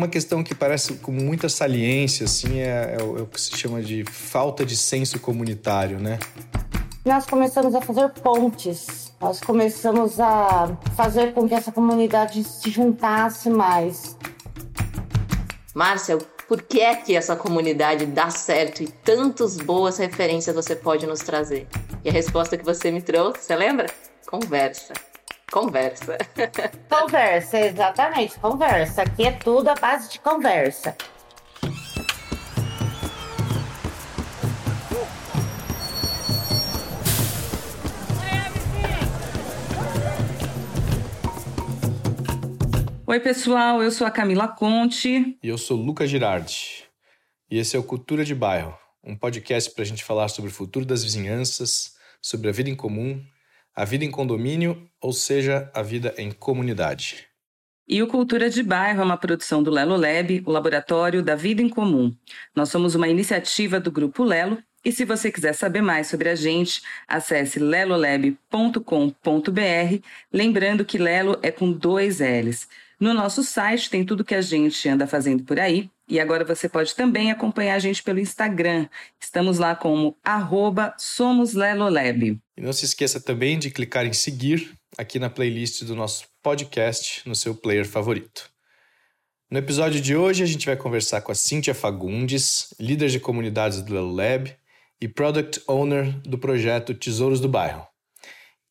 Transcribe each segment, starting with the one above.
Uma questão que parece com muita saliência, assim, é, é, o, é o que se chama de falta de senso comunitário, né? Nós começamos a fazer pontes, nós começamos a fazer com que essa comunidade se juntasse mais. Márcia, por que é que essa comunidade dá certo e tantas boas referências você pode nos trazer? E a resposta que você me trouxe, você lembra? Conversa. Conversa. Conversa, exatamente, conversa. Aqui é tudo a base de conversa. Oi, pessoal, eu sou a Camila Conte. E eu sou Luca Girardi. E esse é o Cultura de Bairro, um podcast para a gente falar sobre o futuro das vizinhanças, sobre a vida em comum a vida em condomínio, ou seja, a vida em comunidade. E o Cultura de Bairro é uma produção do Lelo Lab, o Laboratório da Vida em Comum. Nós somos uma iniciativa do Grupo Lelo e se você quiser saber mais sobre a gente, acesse lelolab.com.br, lembrando que Lelo é com dois L's. No nosso site tem tudo que a gente anda fazendo por aí, e agora você pode também acompanhar a gente pelo Instagram. Estamos lá como arroba SomosLelolab. E não se esqueça também de clicar em seguir aqui na playlist do nosso podcast no seu player favorito. No episódio de hoje, a gente vai conversar com a Cíntia Fagundes, líder de comunidades do Lelo Lab e Product Owner do projeto Tesouros do Bairro.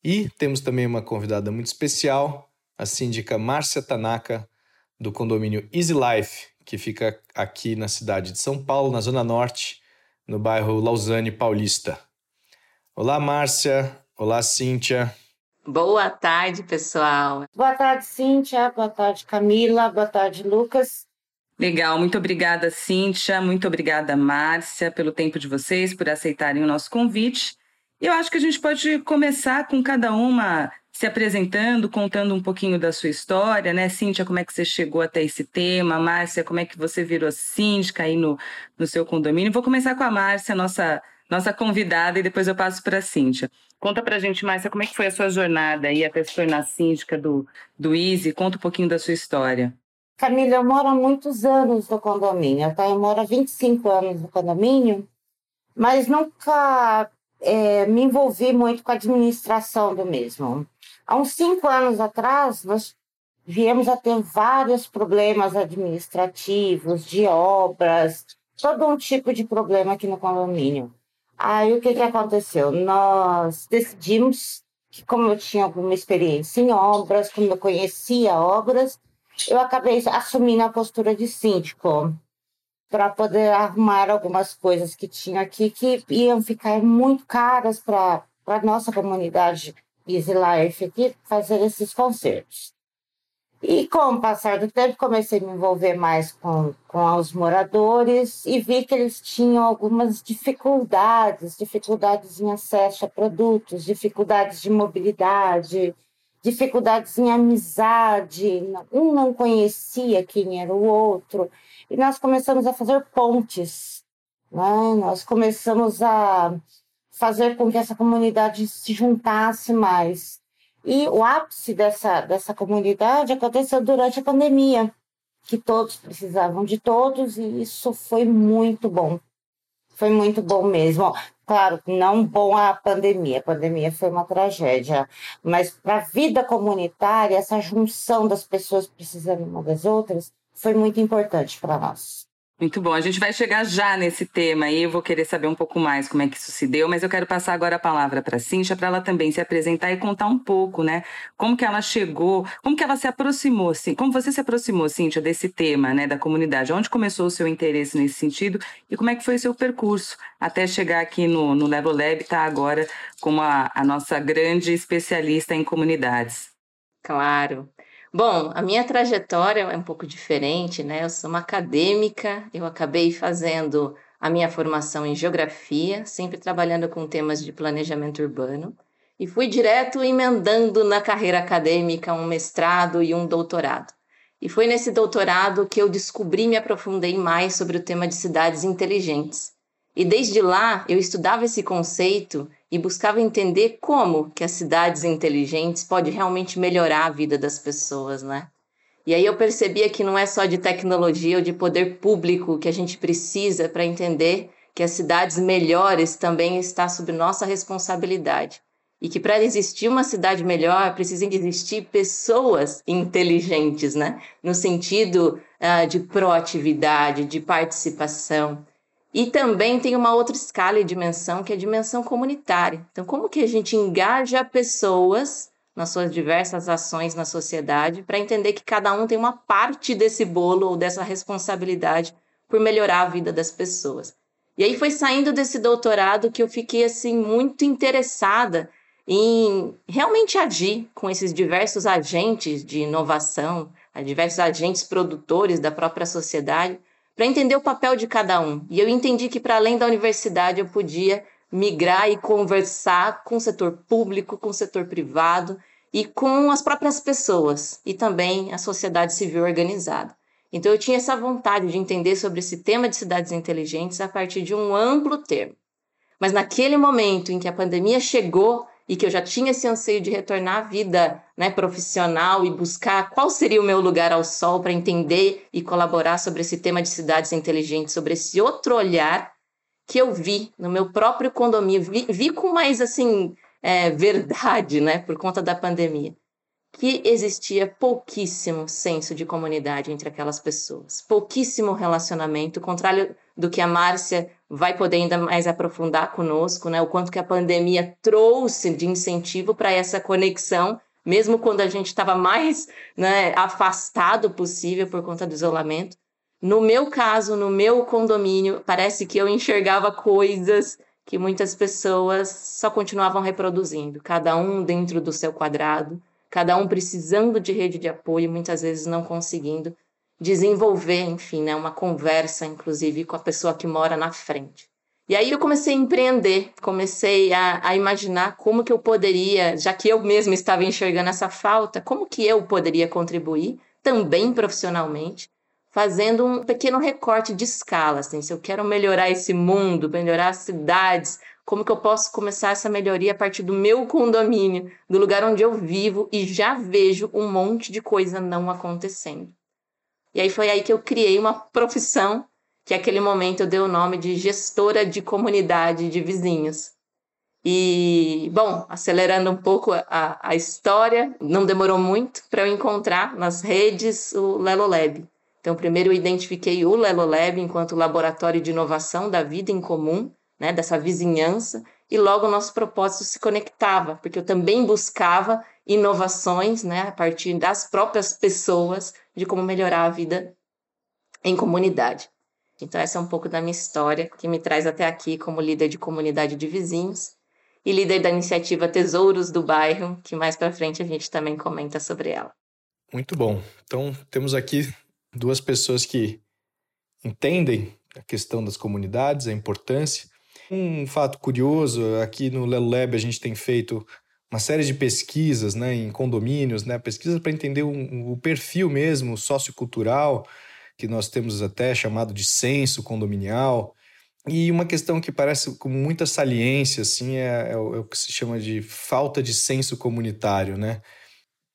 E temos também uma convidada muito especial, a síndica Márcia Tanaka, do condomínio Easy Life, que fica aqui na cidade de São Paulo, na Zona Norte, no bairro Lausanne Paulista. Olá, Márcia. Olá, Cíntia. Boa tarde, pessoal. Boa tarde, Cíntia. Boa tarde, Camila. Boa tarde, Lucas. Legal, muito obrigada, Cíntia. Muito obrigada, Márcia, pelo tempo de vocês, por aceitarem o nosso convite. Eu acho que a gente pode começar com cada uma se apresentando, contando um pouquinho da sua história, né? Cíntia, como é que você chegou até esse tema? Márcia, como é que você virou síndica aí no, no seu condomínio? Vou começar com a Márcia, nossa, nossa convidada, e depois eu passo para a Cíntia. Conta para a gente, Márcia, como é que foi a sua jornada aí até se tornar síndica do, do Easy? Conta um pouquinho da sua história. Camila, eu moro há muitos anos no condomínio, tá? Eu moro há 25 anos no condomínio, mas nunca é, me envolvi muito com a administração do mesmo. Há uns cinco anos atrás, nós viemos a ter vários problemas administrativos, de obras, todo um tipo de problema aqui no condomínio. Aí o que, que aconteceu? Nós decidimos que, como eu tinha alguma experiência em obras, como eu conhecia obras, eu acabei assumindo a postura de síndico para poder arrumar algumas coisas que tinha aqui que iam ficar muito caras para a nossa comunidade Easy Life aqui fazer esses concertos. E com o passar do tempo, comecei a me envolver mais com, com os moradores e vi que eles tinham algumas dificuldades, dificuldades em acesso a produtos, dificuldades de mobilidade, dificuldades em amizade. Um não conhecia quem era o outro e nós começamos a fazer pontes. Né? Nós começamos a fazer com que essa comunidade se juntasse mais. E o ápice dessa, dessa comunidade aconteceu durante a pandemia, que todos precisavam de todos, e isso foi muito bom. Foi muito bom mesmo. Claro, não bom a pandemia, a pandemia foi uma tragédia, mas para a vida comunitária, essa junção das pessoas precisando uma das outras, foi muito importante para nós. Muito bom. A gente vai chegar já nesse tema e eu vou querer saber um pouco mais como é que isso se deu, mas eu quero passar agora a palavra para a Cíntia para ela também se apresentar e contar um pouco, né? Como que ela chegou, como que ela se aproximou, assim, como você se aproximou, Cíntia, desse tema, né, da comunidade? Onde começou o seu interesse nesse sentido e como é que foi o seu percurso até chegar aqui no, no Level Lab, tá agora como a, a nossa grande especialista em comunidades? Claro. Bom, a minha trajetória é um pouco diferente, né? Eu sou uma acadêmica, eu acabei fazendo a minha formação em geografia, sempre trabalhando com temas de planejamento urbano, e fui direto emendando na carreira acadêmica um mestrado e um doutorado. E foi nesse doutorado que eu descobri e me aprofundei mais sobre o tema de cidades inteligentes. E desde lá eu estudava esse conceito e buscava entender como que as cidades inteligentes podem realmente melhorar a vida das pessoas, né? E aí eu percebia que não é só de tecnologia ou de poder público que a gente precisa para entender que as cidades melhores também está sob nossa responsabilidade. E que para existir uma cidade melhor, precisam existir pessoas inteligentes, né? No sentido uh, de proatividade, de participação. E também tem uma outra escala e dimensão, que é a dimensão comunitária. Então, como que a gente engaja pessoas nas suas diversas ações na sociedade para entender que cada um tem uma parte desse bolo ou dessa responsabilidade por melhorar a vida das pessoas. E aí foi saindo desse doutorado que eu fiquei assim muito interessada em realmente agir com esses diversos agentes de inovação, diversos agentes produtores da própria sociedade, para entender o papel de cada um. E eu entendi que para além da universidade eu podia migrar e conversar com o setor público, com o setor privado e com as próprias pessoas e também a sociedade civil organizada. Então eu tinha essa vontade de entender sobre esse tema de cidades inteligentes a partir de um amplo termo. Mas naquele momento em que a pandemia chegou e que eu já tinha esse anseio de retornar à vida né, profissional e buscar qual seria o meu lugar ao sol para entender e colaborar sobre esse tema de cidades inteligentes, sobre esse outro olhar que eu vi no meu próprio condomínio, vi, vi com mais assim é, verdade, né, por conta da pandemia que existia pouquíssimo senso de comunidade entre aquelas pessoas, pouquíssimo relacionamento, contrário do que a Márcia vai poder ainda mais aprofundar conosco, né? O quanto que a pandemia trouxe de incentivo para essa conexão, mesmo quando a gente estava mais né, afastado possível por conta do isolamento. No meu caso, no meu condomínio, parece que eu enxergava coisas que muitas pessoas só continuavam reproduzindo, cada um dentro do seu quadrado, cada um precisando de rede de apoio, muitas vezes não conseguindo desenvolver, enfim, né, uma conversa, inclusive, com a pessoa que mora na frente. E aí eu comecei a empreender, comecei a, a, imaginar como que eu poderia, já que eu mesma estava enxergando essa falta, como que eu poderia contribuir, também profissionalmente, fazendo um pequeno recorte de escala, assim, se eu quero melhorar esse mundo, melhorar as cidades, como que eu posso começar essa melhoria a partir do meu condomínio, do lugar onde eu vivo e já vejo um monte de coisa não acontecendo. E aí foi aí que eu criei uma profissão, que naquele momento eu dei o nome de gestora de comunidade de vizinhos. E, bom, acelerando um pouco a, a história, não demorou muito para eu encontrar nas redes o Lelo Lab. Então, primeiro eu identifiquei o Lelo Lab enquanto laboratório de inovação da vida em comum, né, dessa vizinhança, e logo o nosso propósito se conectava, porque eu também buscava inovações né, a partir das próprias pessoas de como melhorar a vida em comunidade. Então, essa é um pouco da minha história, que me traz até aqui como líder de comunidade de vizinhos e líder da iniciativa Tesouros do Bairro, que mais para frente a gente também comenta sobre ela. Muito bom. Então, temos aqui duas pessoas que entendem a questão das comunidades, a importância, um fato curioso, aqui no Lelo Lab a gente tem feito uma série de pesquisas né, em condomínios, né, pesquisas para entender um, o perfil mesmo sociocultural, que nós temos até chamado de censo condominial. E uma questão que parece com muita saliência assim, é, é, o, é o, que se chama de falta de senso comunitário. Né?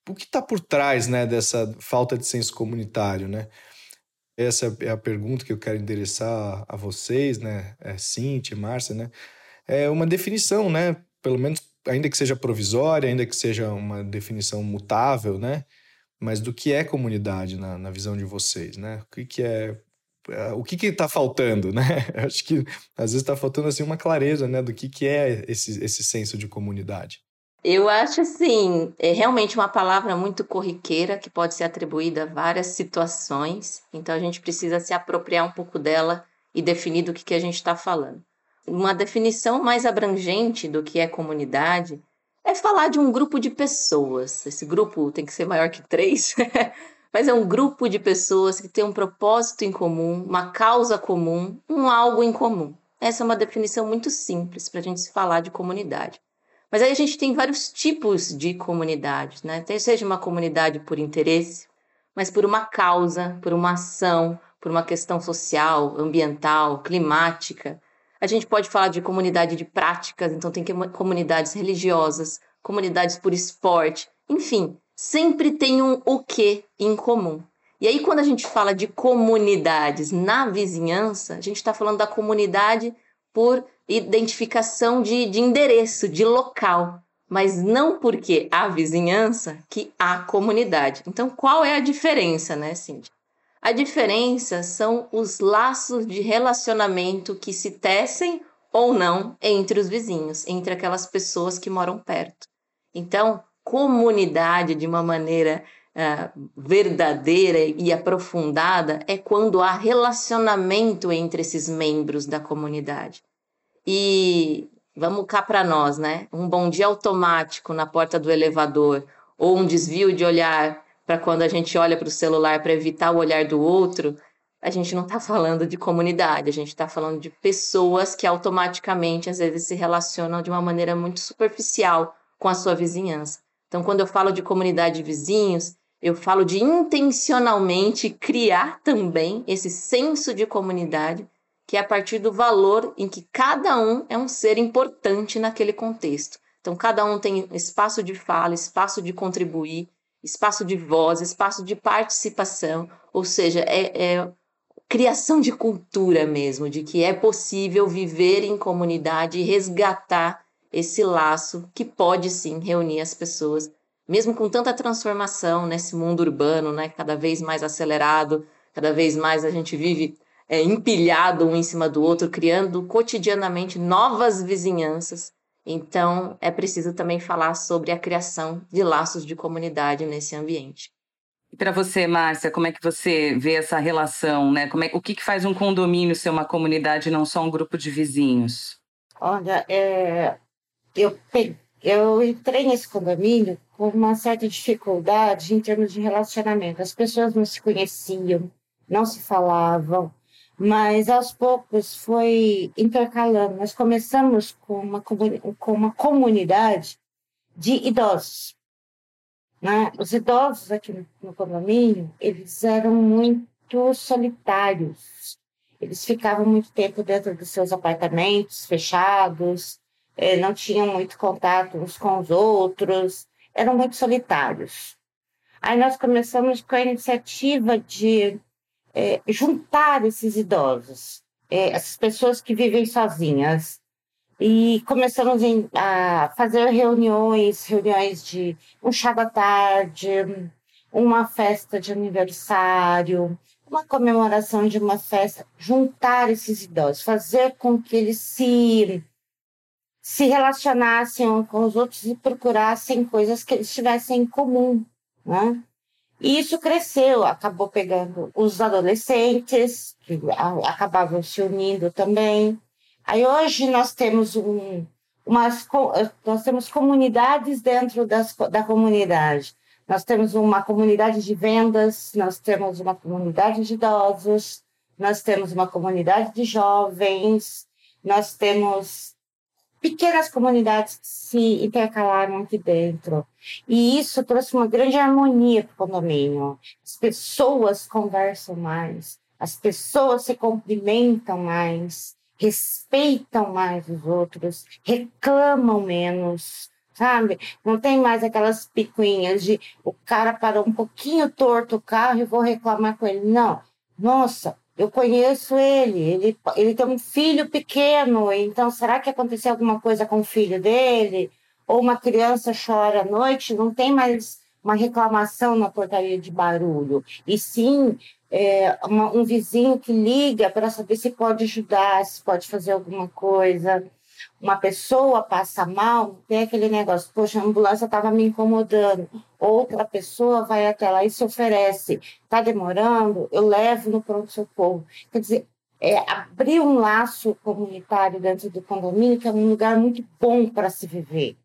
O que está por trás né, dessa falta de senso comunitário? Né? Essa é a pergunta que eu quero endereçar a vocês, né? É, Cintia, Márcia, né? É uma definição, né? Pelo menos, ainda que seja provisória, ainda que seja uma definição mutável, né? Mas do que é comunidade na, na visão de vocês, né? O que, que é é o que está faltando, né? Acho que às vezes está faltando assim uma clareza, né, do que, que é esse, esse senso de comunidade. Eu acho assim, é realmente uma palavra muito corriqueira que pode ser atribuída a várias situações, então a gente precisa se apropriar um pouco dela e definir do que, que a gente está falando. Uma definição mais abrangente do que é comunidade é falar de um grupo de pessoas. Esse grupo tem que ser maior que três, mas é um grupo de pessoas que tem um propósito em comum, uma causa comum, um algo em comum. Essa é uma definição muito simples para a gente se falar de comunidade. Mas aí a gente tem vários tipos de comunidades, né? Tem, seja uma comunidade por interesse, mas por uma causa, por uma ação, por uma questão social, ambiental, climática. A gente pode falar de comunidade de práticas, então tem comunidades religiosas, comunidades por esporte, enfim, sempre tem um o que em comum. E aí, quando a gente fala de comunidades na vizinhança, a gente está falando da comunidade por identificação de, de endereço, de local, mas não porque há vizinhança que há comunidade. Então, qual é a diferença, né, Cindy? A diferença são os laços de relacionamento que se tecem ou não entre os vizinhos, entre aquelas pessoas que moram perto. Então, comunidade de uma maneira uh, verdadeira e aprofundada é quando há relacionamento entre esses membros da comunidade. E vamos cá para nós, né? Um bom dia automático na porta do elevador ou um desvio de olhar para quando a gente olha para o celular para evitar o olhar do outro, a gente não está falando de comunidade, a gente está falando de pessoas que automaticamente às vezes se relacionam de uma maneira muito superficial com a sua vizinhança. Então, quando eu falo de comunidade de vizinhos, eu falo de intencionalmente criar também esse senso de comunidade que é a partir do valor em que cada um é um ser importante naquele contexto. Então, cada um tem espaço de fala, espaço de contribuir, espaço de voz, espaço de participação, ou seja, é, é criação de cultura mesmo, de que é possível viver em comunidade e resgatar esse laço que pode sim reunir as pessoas, mesmo com tanta transformação nesse mundo urbano, né, cada vez mais acelerado, cada vez mais a gente vive é, empilhado um em cima do outro, criando cotidianamente novas vizinhanças. Então, é preciso também falar sobre a criação de laços de comunidade nesse ambiente. E para você, Márcia, como é que você vê essa relação, né? Como é, o que, que faz um condomínio ser uma comunidade e não só um grupo de vizinhos? Olha, é, eu, eu entrei nesse condomínio com uma certa dificuldade em termos de relacionamento. As pessoas não se conheciam, não se falavam, mas aos poucos foi intercalando. Nós começamos com uma, com uma comunidade de idosos. Né? Os idosos aqui no condomínio, eles eram muito solitários. Eles ficavam muito tempo dentro dos seus apartamentos fechados, eh, não tinham muito contato uns com os outros, eram muito solitários. Aí nós começamos com a iniciativa de é, juntar esses idosos, é, essas pessoas que vivem sozinhas. E começamos em, a fazer reuniões, reuniões de um chá da tarde, uma festa de aniversário, uma comemoração de uma festa, juntar esses idosos, fazer com que eles se se relacionassem com os outros e procurassem coisas que eles tivessem em comum, né? E isso cresceu, acabou pegando os adolescentes, que acabavam se unindo também. Aí hoje nós temos um, umas, nós temos comunidades dentro das, da comunidade. Nós temos uma comunidade de vendas, nós temos uma comunidade de idosos, nós temos uma comunidade de jovens, nós temos pequenas comunidades que se intercalaram aqui dentro. E isso trouxe uma grande harmonia para o condomínio. As pessoas conversam mais, as pessoas se cumprimentam mais, respeitam mais os outros, reclamam menos, sabe? Não tem mais aquelas picuinhas de o cara parou um pouquinho torto o carro e vou reclamar com ele. Não. Nossa, eu conheço ele, ele, ele tem um filho pequeno, então será que aconteceu alguma coisa com o filho dele? Ou uma criança chora à noite, não tem mais uma reclamação na portaria de barulho, e sim é, uma, um vizinho que liga para saber se pode ajudar, se pode fazer alguma coisa uma pessoa passa mal, tem aquele negócio, poxa, a ambulância estava me incomodando. Outra pessoa vai até lá e se oferece. Está demorando? Eu levo no pronto-socorro. Quer dizer, é, abrir um laço comunitário dentro do condomínio, que é um lugar muito bom para se viver.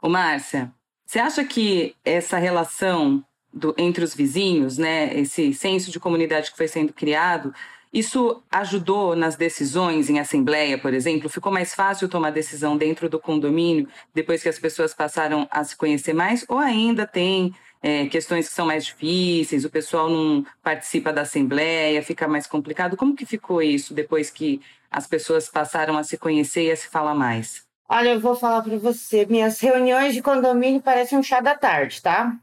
Ô, Márcia, você acha que essa relação do, entre os vizinhos, né, esse senso de comunidade que foi sendo criado, isso ajudou nas decisões em assembleia, por exemplo? Ficou mais fácil tomar decisão dentro do condomínio depois que as pessoas passaram a se conhecer mais? Ou ainda tem é, questões que são mais difíceis, o pessoal não participa da assembleia, fica mais complicado? Como que ficou isso depois que as pessoas passaram a se conhecer e a se falar mais? Olha, eu vou falar para você, minhas reuniões de condomínio parecem um chá da tarde, tá?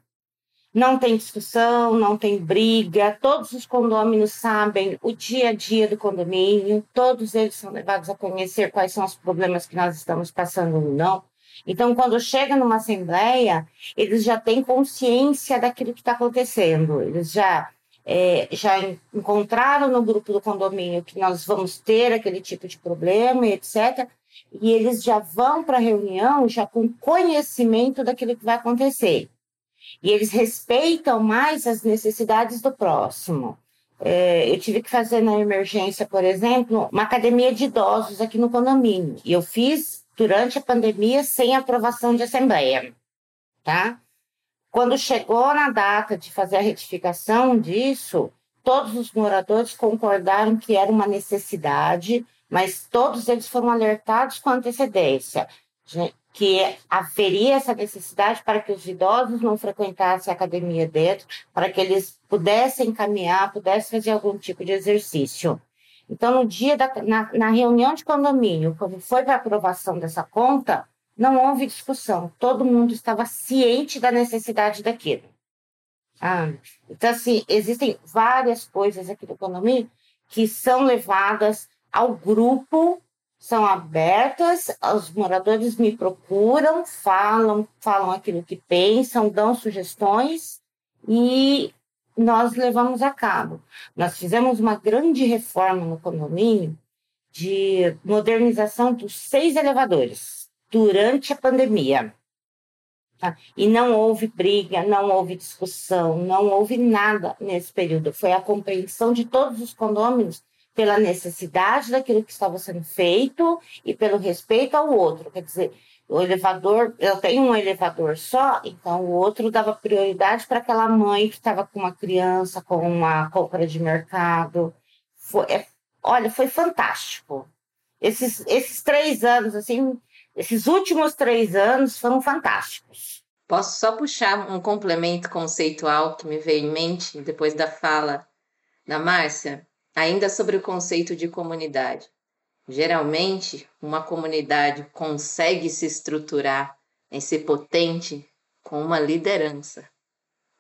Não tem discussão, não tem briga, todos os condôminos sabem o dia a dia do condomínio, todos eles são levados a conhecer quais são os problemas que nós estamos passando ou não. Então, quando chega numa assembleia, eles já têm consciência daquilo que está acontecendo, eles já, é, já encontraram no grupo do condomínio que nós vamos ter aquele tipo de problema, etc. E eles já vão para a reunião já com conhecimento daquilo que vai acontecer e eles respeitam mais as necessidades do próximo. É, eu tive que fazer na emergência, por exemplo, uma academia de idosos aqui no condomínio. E eu fiz durante a pandemia sem aprovação de assembleia, tá? Quando chegou na data de fazer a retificação disso, todos os moradores concordaram que era uma necessidade, mas todos eles foram alertados com antecedência que haveria essa necessidade para que os idosos não frequentassem a academia dentro, para que eles pudessem caminhar, pudessem fazer algum tipo de exercício. Então, no dia da na, na reunião de condomínio, quando foi para aprovação dessa conta, não houve discussão. Todo mundo estava ciente da necessidade daquilo. Ah, então, assim, existem várias coisas aqui do condomínio que são levadas ao grupo são abertas, os moradores me procuram, falam, falam aquilo que pensam, dão sugestões e nós levamos a cabo. Nós fizemos uma grande reforma no condomínio de modernização dos seis elevadores durante a pandemia. Tá? E não houve briga, não houve discussão, não houve nada nesse período. Foi a compreensão de todos os condôminos pela necessidade daquilo que estava sendo feito e pelo respeito ao outro. Quer dizer, o elevador, eu tenho um elevador só, então o outro dava prioridade para aquela mãe que estava com uma criança, com uma compra de mercado. Foi, é, olha, foi fantástico. Esses, esses três anos, assim, esses últimos três anos foram fantásticos. Posso só puxar um complemento conceitual que me veio em mente depois da fala da Márcia? Ainda sobre o conceito de comunidade. Geralmente, uma comunidade consegue se estruturar em ser potente com uma liderança.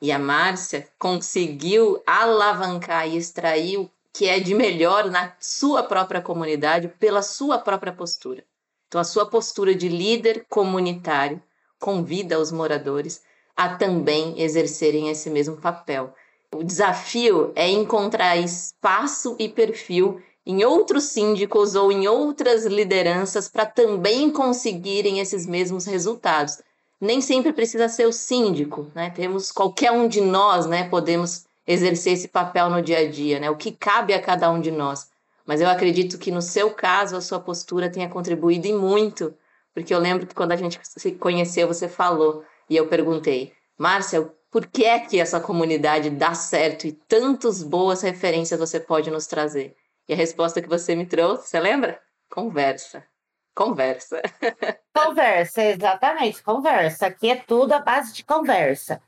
E a Márcia conseguiu alavancar e extrair o que é de melhor na sua própria comunidade pela sua própria postura. Então, a sua postura de líder comunitário convida os moradores a também exercerem esse mesmo papel o desafio é encontrar espaço e perfil em outros síndicos ou em outras lideranças para também conseguirem esses mesmos resultados. Nem sempre precisa ser o síndico, né? Temos qualquer um de nós, né? Podemos exercer esse papel no dia a dia, né? O que cabe a cada um de nós. Mas eu acredito que no seu caso a sua postura tenha contribuído e muito, porque eu lembro que quando a gente se conheceu você falou e eu perguntei, Márcia, por que é que essa comunidade dá certo e tantas boas referências você pode nos trazer? E a resposta que você me trouxe, você lembra? Conversa. Conversa. Conversa, exatamente, conversa. Aqui é tudo a base de conversa.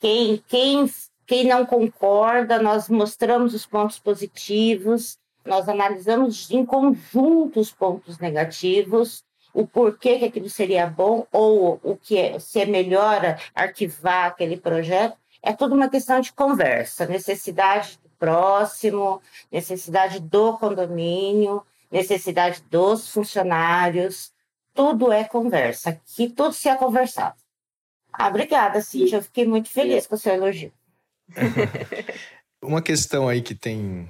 Quem, quem, quem não concorda, nós mostramos os pontos positivos, nós analisamos em conjunto os pontos negativos o porquê que aquilo seria bom ou o que é, se é melhor arquivar aquele projeto, é tudo uma questão de conversa, necessidade do próximo, necessidade do condomínio, necessidade dos funcionários, tudo é conversa. Aqui tudo se é conversado. Ah, obrigada, Cíntia. Eu fiquei muito feliz com o seu elogio. Uma questão aí que tem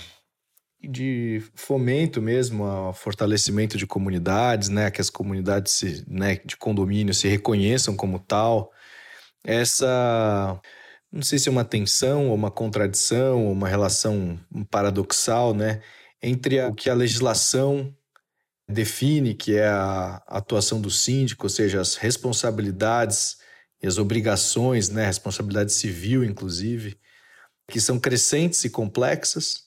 de fomento mesmo ao fortalecimento de comunidades, né, que as comunidades se, né, de condomínio se reconheçam como tal. Essa não sei se é uma tensão ou uma contradição ou uma relação paradoxal, né, entre o que a legislação define, que é a atuação do síndico, ou seja, as responsabilidades e as obrigações, né, responsabilidade civil inclusive, que são crescentes e complexas,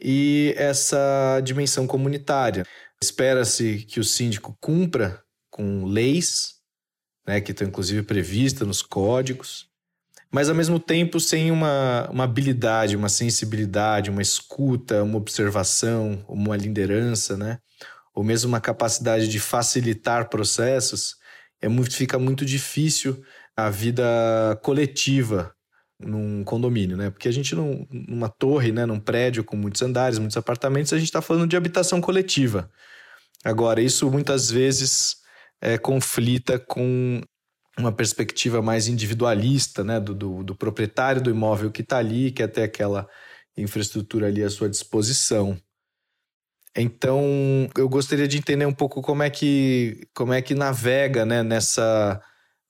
e essa dimensão comunitária. Espera-se que o síndico cumpra com leis, né, que estão inclusive previstas nos códigos, mas ao mesmo tempo sem uma, uma habilidade, uma sensibilidade, uma escuta, uma observação, uma liderança, né? ou mesmo uma capacidade de facilitar processos, é muito, fica muito difícil a vida coletiva num condomínio, né? Porque a gente, num, numa torre, né, num prédio com muitos andares, muitos apartamentos, a gente está falando de habitação coletiva. Agora, isso muitas vezes é, conflita com uma perspectiva mais individualista, né, do, do, do proprietário do imóvel que está ali, que ter aquela infraestrutura ali à sua disposição. Então, eu gostaria de entender um pouco como é que, como é que navega né, nessa,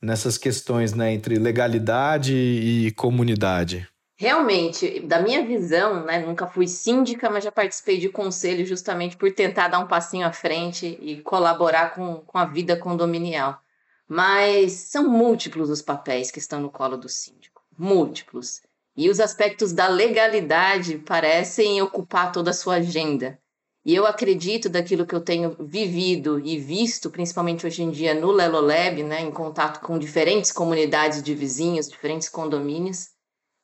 nessas questões né, entre legalidade e comunidade. Realmente, da minha visão, né, nunca fui síndica, mas já participei de conselho justamente por tentar dar um passinho à frente e colaborar com, com a vida condominial. Mas são múltiplos os papéis que estão no colo do síndico múltiplos. E os aspectos da legalidade parecem ocupar toda a sua agenda. E eu acredito daquilo que eu tenho vivido e visto, principalmente hoje em dia no Lelo Lab, né, em contato com diferentes comunidades de vizinhos, diferentes condomínios,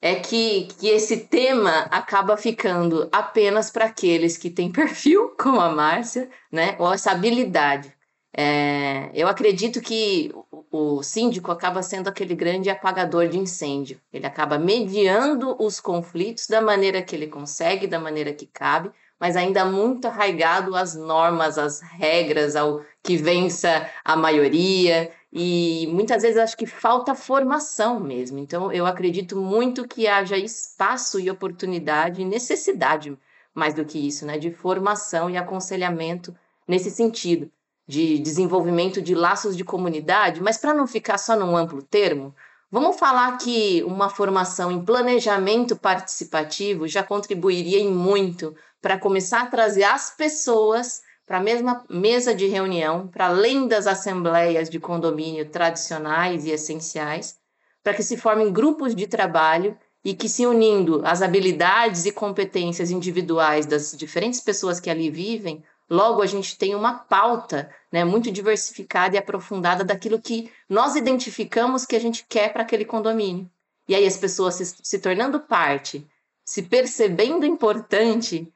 é que, que esse tema acaba ficando apenas para aqueles que têm perfil, como a Márcia, né, ou essa habilidade. É, eu acredito que o, o síndico acaba sendo aquele grande apagador de incêndio. Ele acaba mediando os conflitos da maneira que ele consegue, da maneira que cabe, mas ainda muito arraigado às normas, às regras, ao que vença a maioria. E muitas vezes acho que falta formação mesmo. Então, eu acredito muito que haja espaço e oportunidade, necessidade, mais do que isso, né, de formação e aconselhamento nesse sentido, de desenvolvimento de laços de comunidade, mas para não ficar só num amplo termo, Vamos falar que uma formação em planejamento participativo já contribuiria em muito para começar a trazer as pessoas para a mesma mesa de reunião, para além das assembleias de condomínio tradicionais e essenciais, para que se formem grupos de trabalho e que, se unindo as habilidades e competências individuais das diferentes pessoas que ali vivem, logo a gente tem uma pauta né, muito diversificada e aprofundada daquilo que nós identificamos que a gente quer para aquele condomínio. E aí as pessoas se, se tornando parte, se percebendo importante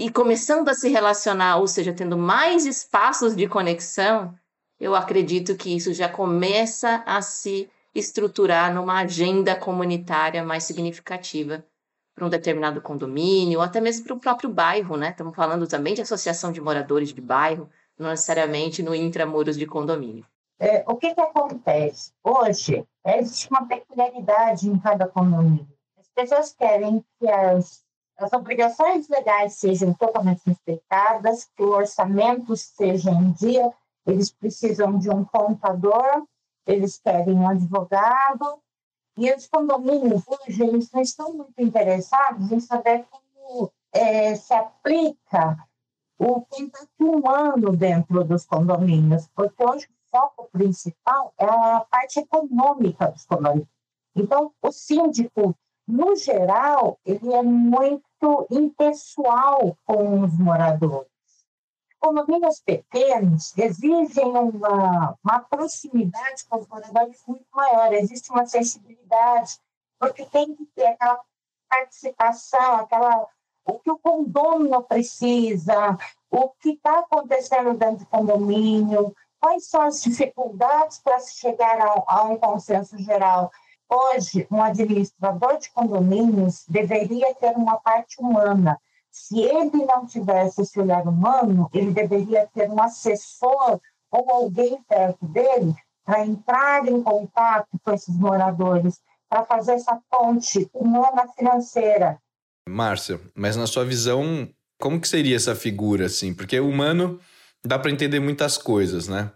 e começando a se relacionar, ou seja, tendo mais espaços de conexão, eu acredito que isso já começa a se estruturar numa agenda comunitária mais significativa para um determinado condomínio, ou até mesmo para o próprio bairro, né? Estamos falando também de associação de moradores de bairro, não necessariamente no intramuros de condomínio. É, o que, que acontece? Hoje, existe uma peculiaridade em cada condomínio. As pessoas querem que as as obrigações legais sejam totalmente respeitadas, que o orçamento seja em dia, eles precisam de um contador, eles querem um advogado, e os condomínios hoje eles não estão muito interessados em saber como é, se aplica o contato humano dentro dos condomínios, porque hoje o foco principal é a parte econômica dos condomínios. Então, o síndico no geral, ele é muito impessoal com os moradores. Condomínios pequenos exigem uma, uma proximidade com os moradores muito maior, existe uma sensibilidade, porque tem que ter aquela participação, aquela, o que o condomínio precisa, o que está acontecendo dentro do condomínio, quais são as dificuldades para se chegar a, a um consenso geral. Hoje, um administrador de condomínios deveria ter uma parte humana. Se ele não tivesse esse olhar humano, ele deveria ter um assessor ou alguém perto dele para entrar em contato com esses moradores, para fazer essa ponte humana financeira. Márcia, mas na sua visão, como que seria essa figura assim? Porque humano dá para entender muitas coisas, né?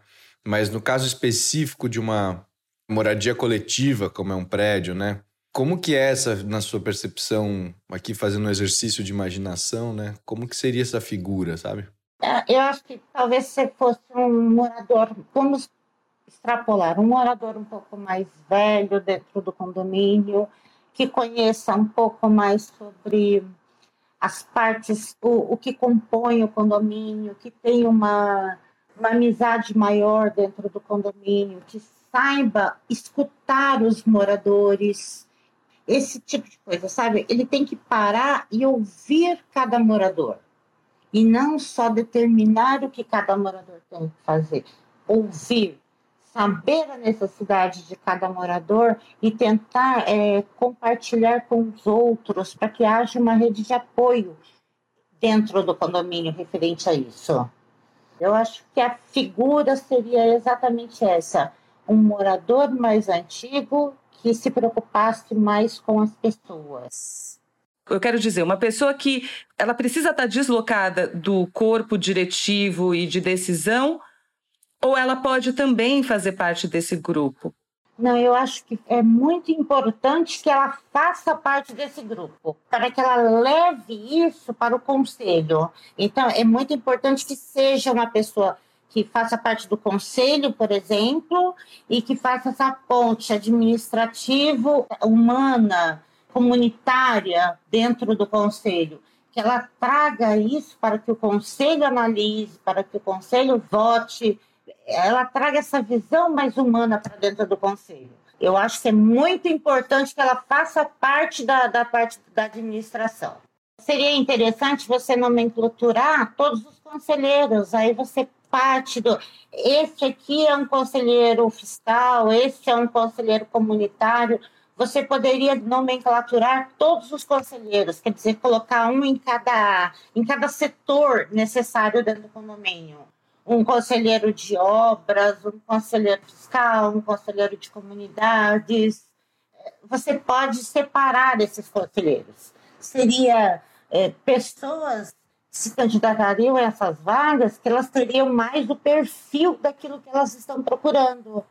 Mas no caso específico de uma moradia coletiva, como é um prédio, né? Como que é essa, na sua percepção, aqui fazendo um exercício de imaginação, né? Como que seria essa figura, sabe? É, eu acho que talvez se fosse um morador, vamos extrapolar, um morador um pouco mais velho dentro do condomínio, que conheça um pouco mais sobre as partes, o, o que compõe o condomínio, que tem uma, uma amizade maior dentro do condomínio, que saiba escutar os moradores, esse tipo de coisa, sabe? Ele tem que parar e ouvir cada morador e não só determinar o que cada morador tem que fazer. Ouvir, saber a necessidade de cada morador e tentar é, compartilhar com os outros para que haja uma rede de apoio dentro do condomínio referente a isso. Eu acho que a figura seria exatamente essa: um morador mais antigo que se preocupasse mais com as pessoas. Eu quero dizer, uma pessoa que ela precisa estar deslocada do corpo diretivo e de decisão ou ela pode também fazer parte desse grupo? Não, eu acho que é muito importante que ela faça parte desse grupo, para que ela leve isso para o conselho. Então, é muito importante que seja uma pessoa que faça parte do conselho, por exemplo, e que faça essa ponte administrativo, humana, comunitária dentro do conselho. Que ela traga isso para que o conselho analise, para que o conselho vote, ela traga essa visão mais humana para dentro do conselho. Eu acho que é muito importante que ela faça parte da, da parte da administração. Seria interessante você nomenclaturar todos os conselheiros, aí você parte do. Esse aqui é um conselheiro fiscal, esse é um conselheiro comunitário. Você poderia nomenclaturar todos os conselheiros, quer dizer, colocar um em cada, em cada setor necessário dentro do condomínio um conselheiro de obras, um conselheiro fiscal, um conselheiro de comunidades. Você pode separar esses conselheiros. Seria é, pessoas se candidatariam a essas vagas que elas teriam mais o perfil daquilo que elas estão procurando.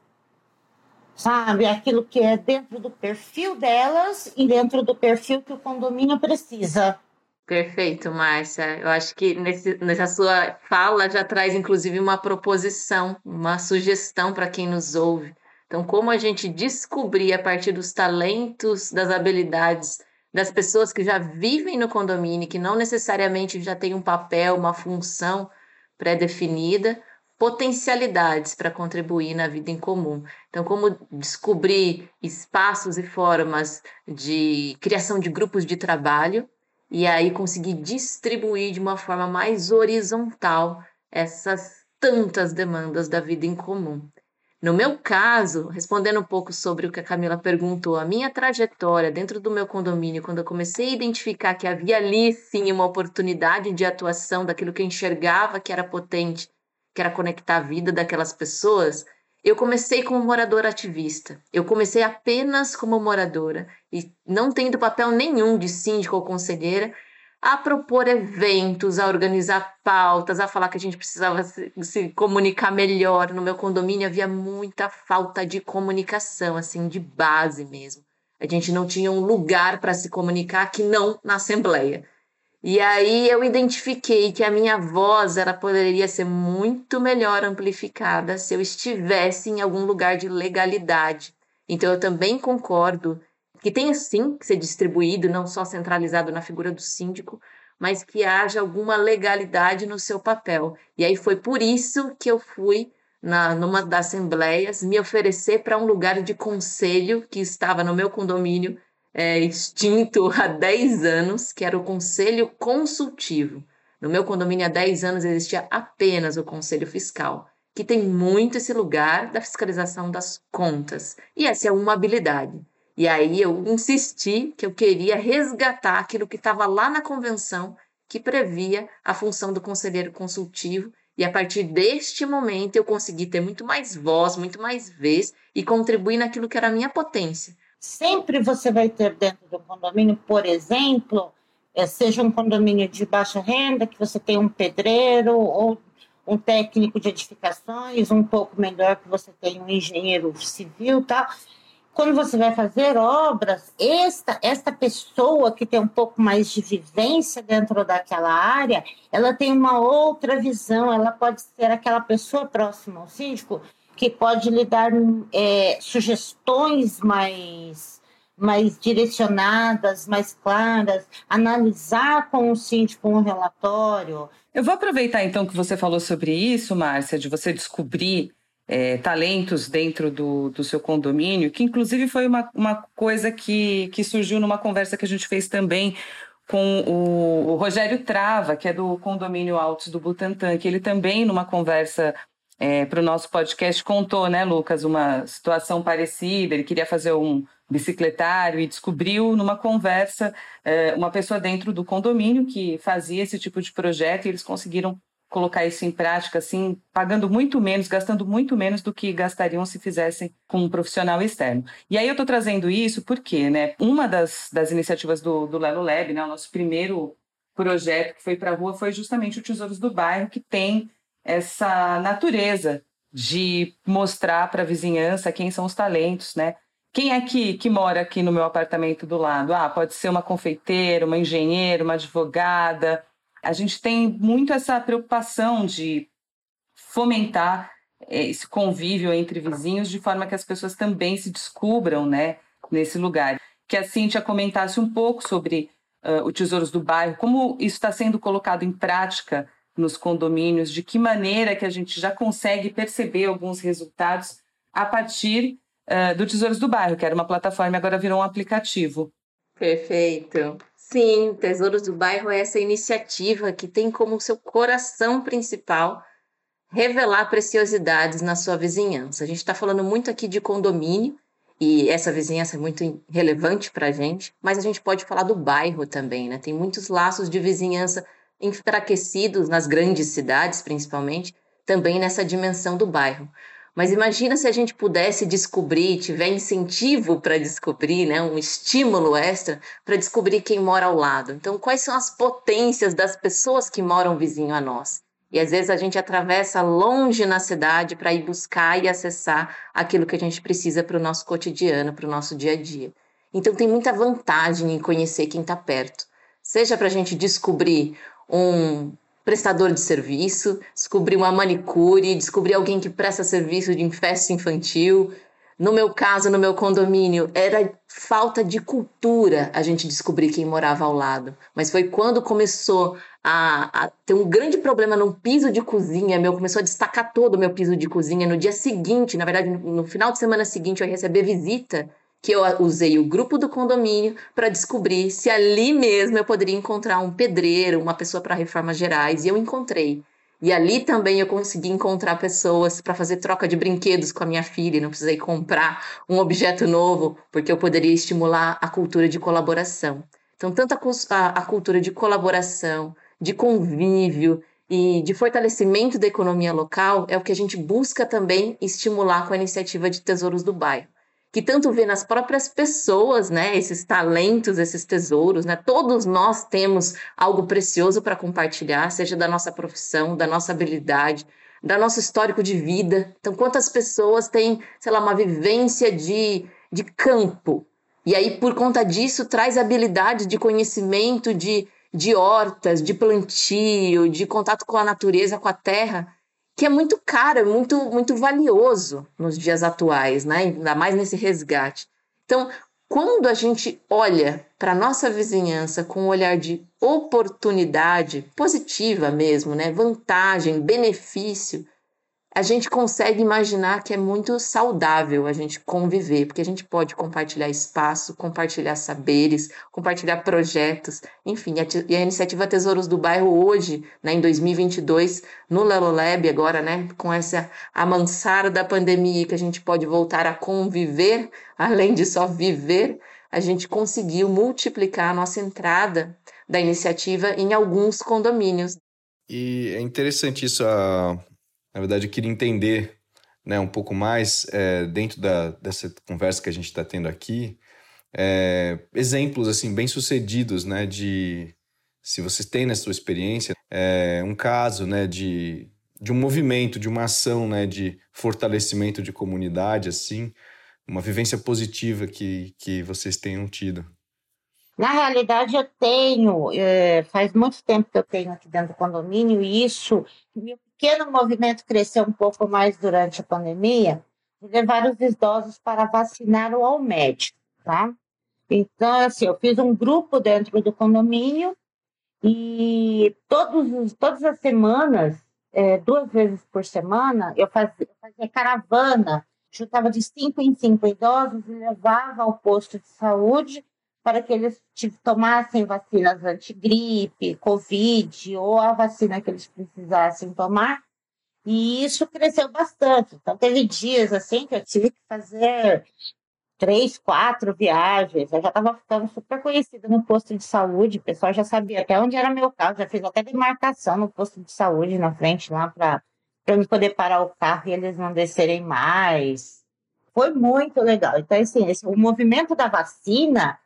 Sabe? Aquilo que é dentro do perfil delas e dentro do perfil que o condomínio precisa. Perfeito, Márcia. Eu acho que nesse, nessa sua fala já traz, inclusive, uma proposição, uma sugestão para quem nos ouve. Então, como a gente descobrir a partir dos talentos, das habilidades das pessoas que já vivem no condomínio, que não necessariamente já têm um papel, uma função pré-definida, potencialidades para contribuir na vida em comum. Então, como descobrir espaços e formas de criação de grupos de trabalho e aí conseguir distribuir de uma forma mais horizontal essas tantas demandas da vida em comum. No meu caso, respondendo um pouco sobre o que a Camila perguntou, a minha trajetória dentro do meu condomínio, quando eu comecei a identificar que havia ali sim uma oportunidade de atuação daquilo que eu enxergava que era potente, que era conectar a vida daquelas pessoas, eu comecei como moradora ativista. Eu comecei apenas como moradora e não tendo papel nenhum de síndico ou conselheira a propor eventos, a organizar pautas, a falar que a gente precisava se, se, comunicar melhor. No meu condomínio havia muita falta de comunicação, assim, de base mesmo. A gente não tinha um lugar para se comunicar que não na assembleia. E aí eu identifiquei que a minha voz ela poderia ser muito melhor amplificada se eu estivesse em algum lugar de legalidade. Então eu também concordo que tenha sim que ser distribuído, não só centralizado na figura do síndico, mas que haja alguma legalidade no seu papel. E aí foi por isso que eu fui na numa das assembleias me oferecer para um lugar de conselho que estava no meu condomínio é, extinto há 10 anos, que era o Conselho Consultivo. No meu condomínio há 10 anos existia apenas o Conselho Fiscal, que tem muito esse lugar da fiscalização das contas. E essa é uma habilidade. E aí eu insisti que eu queria resgatar aquilo que estava lá na convenção que previa a função do conselheiro consultivo e a partir deste momento eu consegui ter muito mais voz, muito mais vez e contribuir naquilo que era a minha potência, Sempre você vai ter dentro do condomínio, por exemplo, é, seja um condomínio de baixa renda, que você tem um pedreiro ou um técnico de edificações, um pouco melhor que você tem um engenheiro civil, tal. Quando você vai fazer obras, esta esta pessoa que tem um pouco mais de vivência dentro daquela área, ela tem uma outra visão, ela pode ser aquela pessoa próxima ao síndico que pode lhe dar é, sugestões mais, mais direcionadas, mais claras, analisar com o síndico um relatório. Eu vou aproveitar então que você falou sobre isso, Márcia, de você descobrir é, talentos dentro do, do seu condomínio, que inclusive foi uma, uma coisa que, que surgiu numa conversa que a gente fez também com o, o Rogério Trava, que é do condomínio Altos do Butantã, que ele também, numa conversa é, para o nosso podcast contou, né, Lucas, uma situação parecida. Ele queria fazer um bicicletário e descobriu numa conversa é, uma pessoa dentro do condomínio que fazia esse tipo de projeto e eles conseguiram colocar isso em prática, assim, pagando muito menos, gastando muito menos do que gastariam se fizessem com um profissional externo. E aí eu estou trazendo isso porque, né, uma das, das iniciativas do, do Lelo Lab, né, o nosso primeiro projeto que foi para a rua foi justamente o Tesouros do Bairro, que tem essa natureza de mostrar para a vizinhança quem são os talentos, né? Quem é que, que mora aqui no meu apartamento do lado? Ah, pode ser uma confeiteira, uma engenheira, uma advogada, a gente tem muito essa preocupação de fomentar é, esse convívio entre vizinhos de forma que as pessoas também se descubram né, nesse lugar. Que a Cíntia comentasse um pouco sobre uh, o Tesouros do Bairro, como isso está sendo colocado em prática nos condomínios, de que maneira que a gente já consegue perceber alguns resultados a partir uh, do Tesouros do Bairro, que era uma plataforma e agora virou um aplicativo. Perfeito. Sim, Tesouros do Bairro é essa iniciativa que tem como seu coração principal revelar preciosidades na sua vizinhança. A gente está falando muito aqui de condomínio, e essa vizinhança é muito relevante para a gente, mas a gente pode falar do bairro também, né? Tem muitos laços de vizinhança enfraquecidos nas grandes cidades, principalmente, também nessa dimensão do bairro. Mas imagina se a gente pudesse descobrir, tiver incentivo para descobrir, né, um estímulo extra para descobrir quem mora ao lado. Então, quais são as potências das pessoas que moram vizinho a nós? E às vezes a gente atravessa longe na cidade para ir buscar e acessar aquilo que a gente precisa para o nosso cotidiano, para o nosso dia a dia. Então tem muita vantagem em conhecer quem está perto. Seja para a gente descobrir um prestador de serviço, descobrir uma manicure, descobrir alguém que presta serviço de festa infantil. No meu caso, no meu condomínio, era falta de cultura a gente descobrir quem morava ao lado. Mas foi quando começou a, a, ter um grande problema no piso de cozinha meu, começou a destacar todo o meu piso de cozinha. No dia seguinte, na verdade, no final de semana seguinte, eu ia receber visita que eu usei o grupo do condomínio para descobrir se ali mesmo eu poderia encontrar um pedreiro, uma pessoa para reformas gerais, e eu encontrei. E ali também eu consegui encontrar pessoas para fazer troca de brinquedos com a minha filha, não precisei comprar um objeto novo, porque eu poderia estimular a cultura de colaboração. Então, tanto a, a, cultura de colaboração, de convívio e de fortalecimento da economia local é o que a gente busca também estimular com a iniciativa de Tesouros do Bairro que tanto vê nas próprias pessoas, né, esses talentos, esses tesouros, né? Todos nós temos algo precioso para compartilhar, seja da nossa profissão, da nossa habilidade, da nosso histórico de vida. Então, quantas pessoas têm, sei lá, uma vivência de, de campo? E aí, por conta disso, traz habilidade de conhecimento de, de hortas, de plantio, de contato com a natureza, com a terra, que é muito caro, é muito, muito valioso nos dias atuais, né? ainda mais nesse resgate. Então, quando a gente olha para a nossa vizinhança com um olhar de oportunidade positiva mesmo, né? vantagem, benefício, a gente consegue imaginar que é muito saudável a gente conviver, porque a gente pode compartilhar espaço, compartilhar saberes, compartilhar projetos, enfim. E a iniciativa Tesouros do Bairro hoje, né, em 2022, no Lelo Lab agora, né, com essa amansar da pandemia que a gente pode voltar a conviver, além de só viver, a gente conseguiu multiplicar a nossa entrada da iniciativa em alguns condomínios. E é interessante isso, a na verdade, eu queria entender né, um pouco mais, é, dentro da, dessa conversa que a gente está tendo aqui, é, exemplos assim bem sucedidos, né, de se você tem na sua experiência é, um caso, né, de, de um movimento, de uma ação, né, de fortalecimento de comunidade, assim, uma vivência positiva que, que vocês tenham tido. Na realidade, eu tenho, é, faz muito tempo que eu tenho aqui dentro do condomínio, e isso, meu pequeno movimento cresceu um pouco mais durante a pandemia, de levar os idosos para vacinar ou ao médico, tá? Então, assim, eu fiz um grupo dentro do condomínio e todos, todas as semanas, é, duas vezes por semana, eu fazia, fazia caravana, juntava de cinco em cinco idosos e levava ao posto de saúde para que eles tomassem vacinas antigripe, covid ou a vacina que eles precisassem tomar. E isso cresceu bastante. Então, teve dias assim que eu tive que fazer três, quatro viagens. Eu já estava ficando super conhecida no posto de saúde, o pessoal já sabia até onde era meu carro, já fiz até demarcação no posto de saúde na frente lá para eu poder parar o carro e eles não descerem mais. Foi muito legal. Então, assim, esse, o movimento da vacina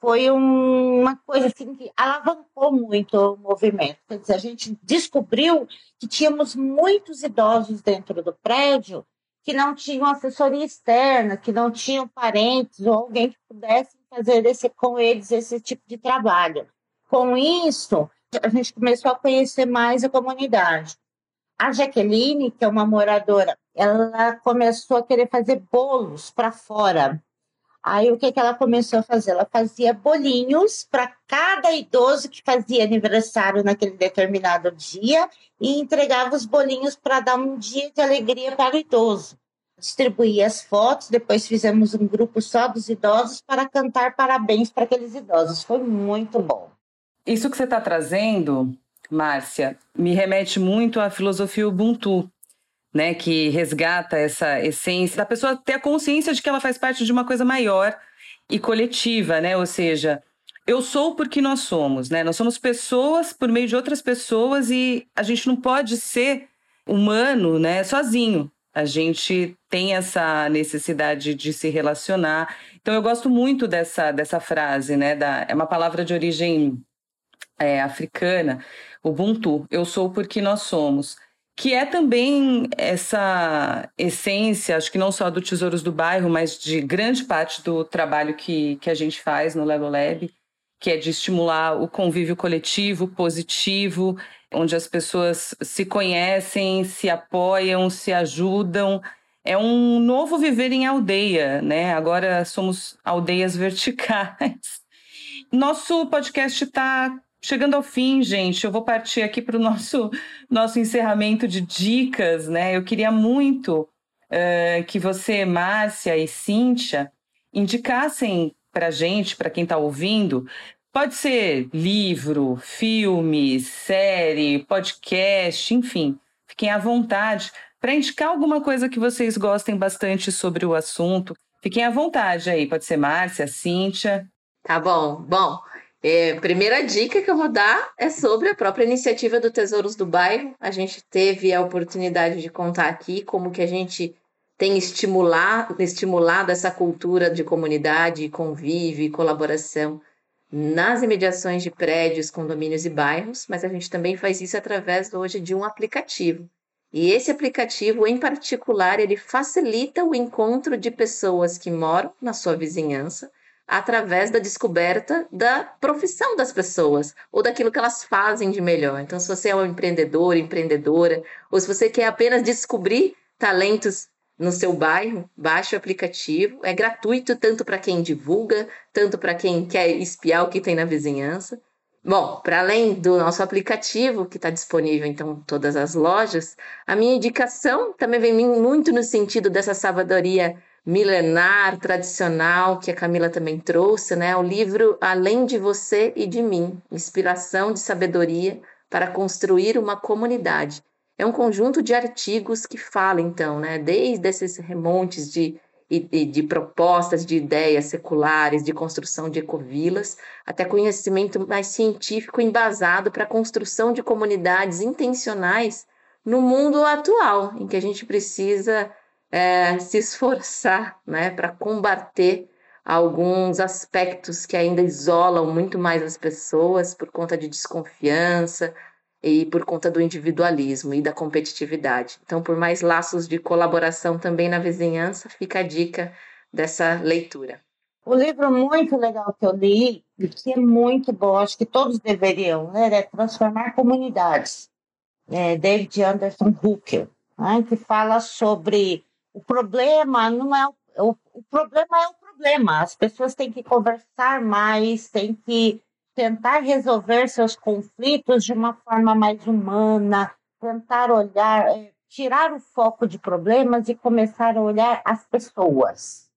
foi um, uma coisa assim que alavancou muito o movimento. Quer dizer, a gente descobriu que tínhamos muitos idosos dentro do prédio que não tinham assessoria externa, que não tinham parentes ou alguém que pudesse fazer esse, com eles esse tipo de trabalho. Com isso, a gente começou a conhecer mais a comunidade. A Jaqueline, que é uma moradora, ela começou a querer fazer bolos para fora. Aí o que, que ela começou a fazer? Ela fazia bolinhos para cada idoso que fazia aniversário naquele determinado dia e entregava os bolinhos para dar um dia de alegria para o idoso. Distribuía as fotos, depois fizemos um grupo só dos idosos para cantar parabéns para aqueles idosos. Foi muito bom. Isso que você está trazendo, Márcia, me remete muito à filosofia Ubuntu, né, que resgata essa essência da pessoa ter a consciência de que ela faz parte de uma coisa maior e coletiva, né? Ou seja, eu sou porque nós somos, né? Nós somos pessoas por meio de outras pessoas e a gente não pode ser humano, né, sozinho. A gente tem essa necessidade de se relacionar. Então eu gosto muito dessa dessa frase, né? Da, é uma palavra de origem é, africana, Ubuntu. Eu sou porque nós somos que é também essa essência, acho que não só do Tesouros do Bairro, mas de grande parte do trabalho que, que a gente faz no Lego Lab, que é de estimular o convívio coletivo, positivo, onde as pessoas se conhecem, se apoiam, se ajudam. É um novo viver em aldeia, né? Agora somos aldeias verticais. Nosso podcast está chegando ao fim, gente, eu vou partir aqui para o nosso, nosso encerramento de dicas, né? Eu queria muito uh, que você, Márcia e Cíntia, indicassem para gente, para quem está ouvindo, pode ser livro, filme, série, podcast, enfim, fiquem à vontade para indicar alguma coisa que vocês gostem bastante sobre o assunto. Fiquem à vontade aí, pode ser Márcia, Cíntia. Tá bom. Bom, é, primeira dica que eu vou dar é sobre a própria iniciativa do Tesouros do Bairro. A gente teve a oportunidade de contar aqui como que a gente tem estimulado, estimulado essa cultura de comunidade, convívio e colaboração nas imediações de prédios, condomínios e bairros, mas a gente também faz isso através hoje de um aplicativo. E esse aplicativo, em particular, ele facilita o encontro de pessoas que moram na sua vizinhança através da descoberta da profissão das pessoas ou daquilo que elas fazem de melhor. Então, se você é um empreendedor, empreendedora, ou se você quer apenas descobrir talentos no seu bairro, baixe o aplicativo. É gratuito tanto para quem divulga, tanto para quem quer espiar o que tem na vizinhança. Bom, para além do nosso aplicativo, que está disponível então em todas as lojas, a minha indicação também vem muito no sentido dessa sabedoria milenar, tradicional, que a Camila também trouxe, né? O livro Além de Você e de Mim, Inspiração de Sabedoria para Construir uma Comunidade. É um conjunto de artigos que fala, então, né? Desde esses remontes de, de, de propostas, de ideias seculares, de construção de ecovilas, até conhecimento mais científico embasado para a construção de comunidades intencionais no mundo atual, em que a gente precisa é, se esforçar né, para combater alguns aspectos que ainda isolam muito mais as pessoas por conta de desconfiança e por conta do individualismo e da competitividade. Então, por mais laços de colaboração também na vizinhança, fica a dica dessa leitura. O livro muito legal que eu li, que é muito bom, acho que todos deveriam ler, é Transformar Comunidades, é David Anderson Hooker, né, que fala sobre o problema não é o, o problema é o problema. As pessoas têm que conversar mais, têm que tentar resolver seus conflitos de uma forma mais humana, tentar olhar, é, tirar o foco de problemas e começar a olhar as pessoas.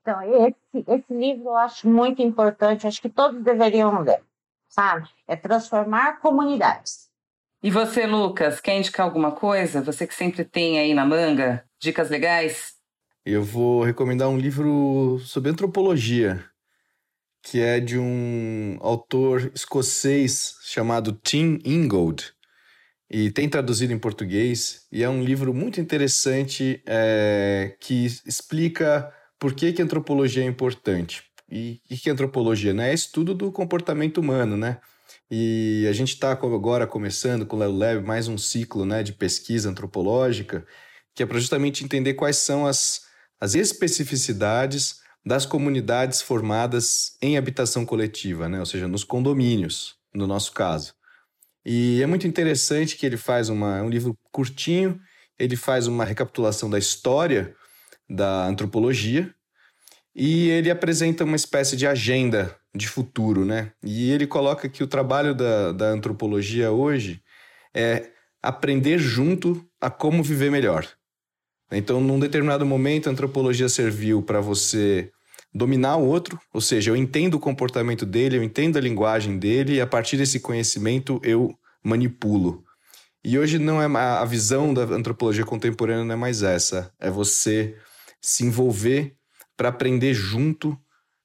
Então, esse, esse livro eu acho muito importante, acho que todos deveriam ler, sabe? É transformar comunidades. E você, Lucas, quer indicar alguma coisa? Você que sempre tem aí na manga dicas legais? Eu vou recomendar um livro sobre antropologia, que é de um autor escocês chamado Tim Ingold. E tem traduzido em português, e é um livro muito interessante é, que explica por que, que a antropologia é importante. E o que é antropologia? Né? É estudo do comportamento humano, né? E a gente está agora começando com o Lelo Lab mais um ciclo né, de pesquisa antropológica, que é para justamente entender quais são as, as especificidades das comunidades formadas em habitação coletiva, né? ou seja, nos condomínios, no nosso caso. E é muito interessante que ele faz uma, é um livro curtinho, ele faz uma recapitulação da história da antropologia e ele apresenta uma espécie de agenda de futuro, né? E ele coloca que o trabalho da, da antropologia hoje é aprender junto a como viver melhor. Então, num determinado momento, a antropologia serviu para você dominar o outro, ou seja, eu entendo o comportamento dele, eu entendo a linguagem dele, e a partir desse conhecimento eu manipulo. E hoje não é a visão da antropologia contemporânea não é mais essa, é você se envolver para aprender junto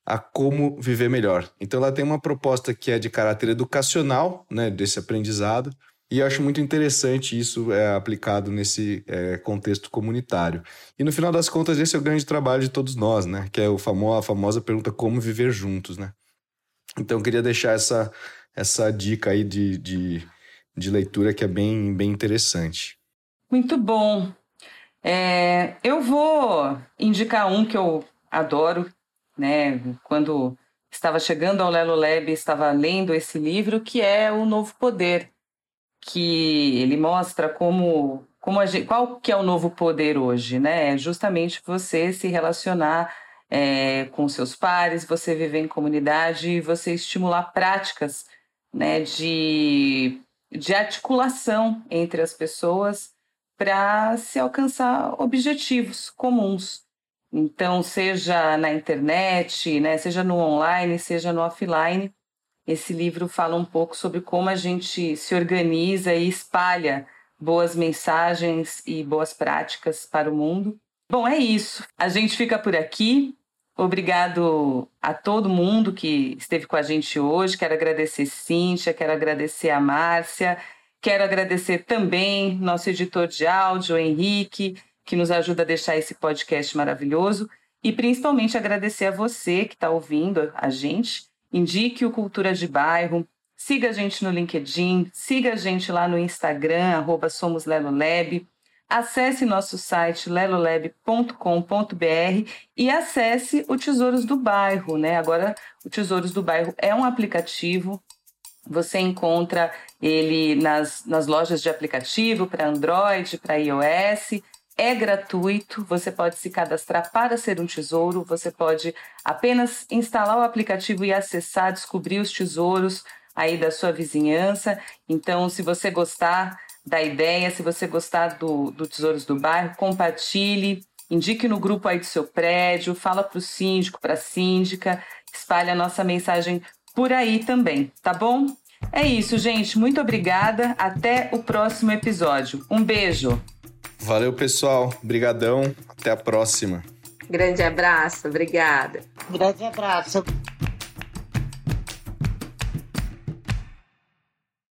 a como viver melhor. Então ela tem uma proposta que é de caráter educacional, né, desse aprendizado, e eu acho muito interessante isso é, aplicado nesse é, contexto comunitário. E no final das contas, esse é o grande trabalho de todos nós, né? Que é o famo a famosa pergunta como viver juntos, né? Então eu queria deixar essa, essa dica aí de, de, de leitura que é bem, bem interessante. Muito bom. É, eu vou indicar um que eu adoro, né? Quando estava chegando ao Lelo Lab, estava lendo esse livro, que é O Novo Poder, que ele mostra como, como gente, qual que é o novo poder hoje, né? É justamente você se relacionar é, com seus pares, você viver em comunidade e você estimular práticas né, de, de articulação entre as pessoas para se alcançar objetivos comuns. Então, seja na internet, né, seja no online, seja no offline, esse livro fala um pouco sobre como a gente se organiza e espalha boas mensagens e boas práticas para o mundo. Bom, é isso. A gente fica por aqui. Obrigado a todo mundo que esteve com a gente hoje. Quero agradecer Cíntia, quero agradecer a Márcia, quero agradecer também nosso editor de áudio, Henrique, que nos ajuda a deixar esse podcast maravilhoso. E principalmente agradecer a você que está ouvindo a gente. Indique o Cultura de Bairro, siga a gente no LinkedIn, siga a gente lá no Instagram, arroba Somos. Acesse nosso site lelolab.com.br e acesse o Tesouros do Bairro, né? Agora o Tesouros do Bairro é um aplicativo. Você encontra ele nas, nas lojas de aplicativo para Android, para iOS é gratuito, você pode se cadastrar para ser um tesouro, você pode apenas instalar o aplicativo e acessar, descobrir os tesouros aí da sua vizinhança. Então, se você gostar da ideia, se você gostar do, do Tesouros do Bairro, compartilhe, indique no grupo aí do seu prédio, fala para o síndico, para a síndica, espalhe a nossa mensagem por aí também, tá bom? É isso, gente. Muito obrigada. Até o próximo episódio. Um beijo. Valeu, pessoal. Obrigadão. Até a próxima. Grande abraço. Obrigada. Grande abraço.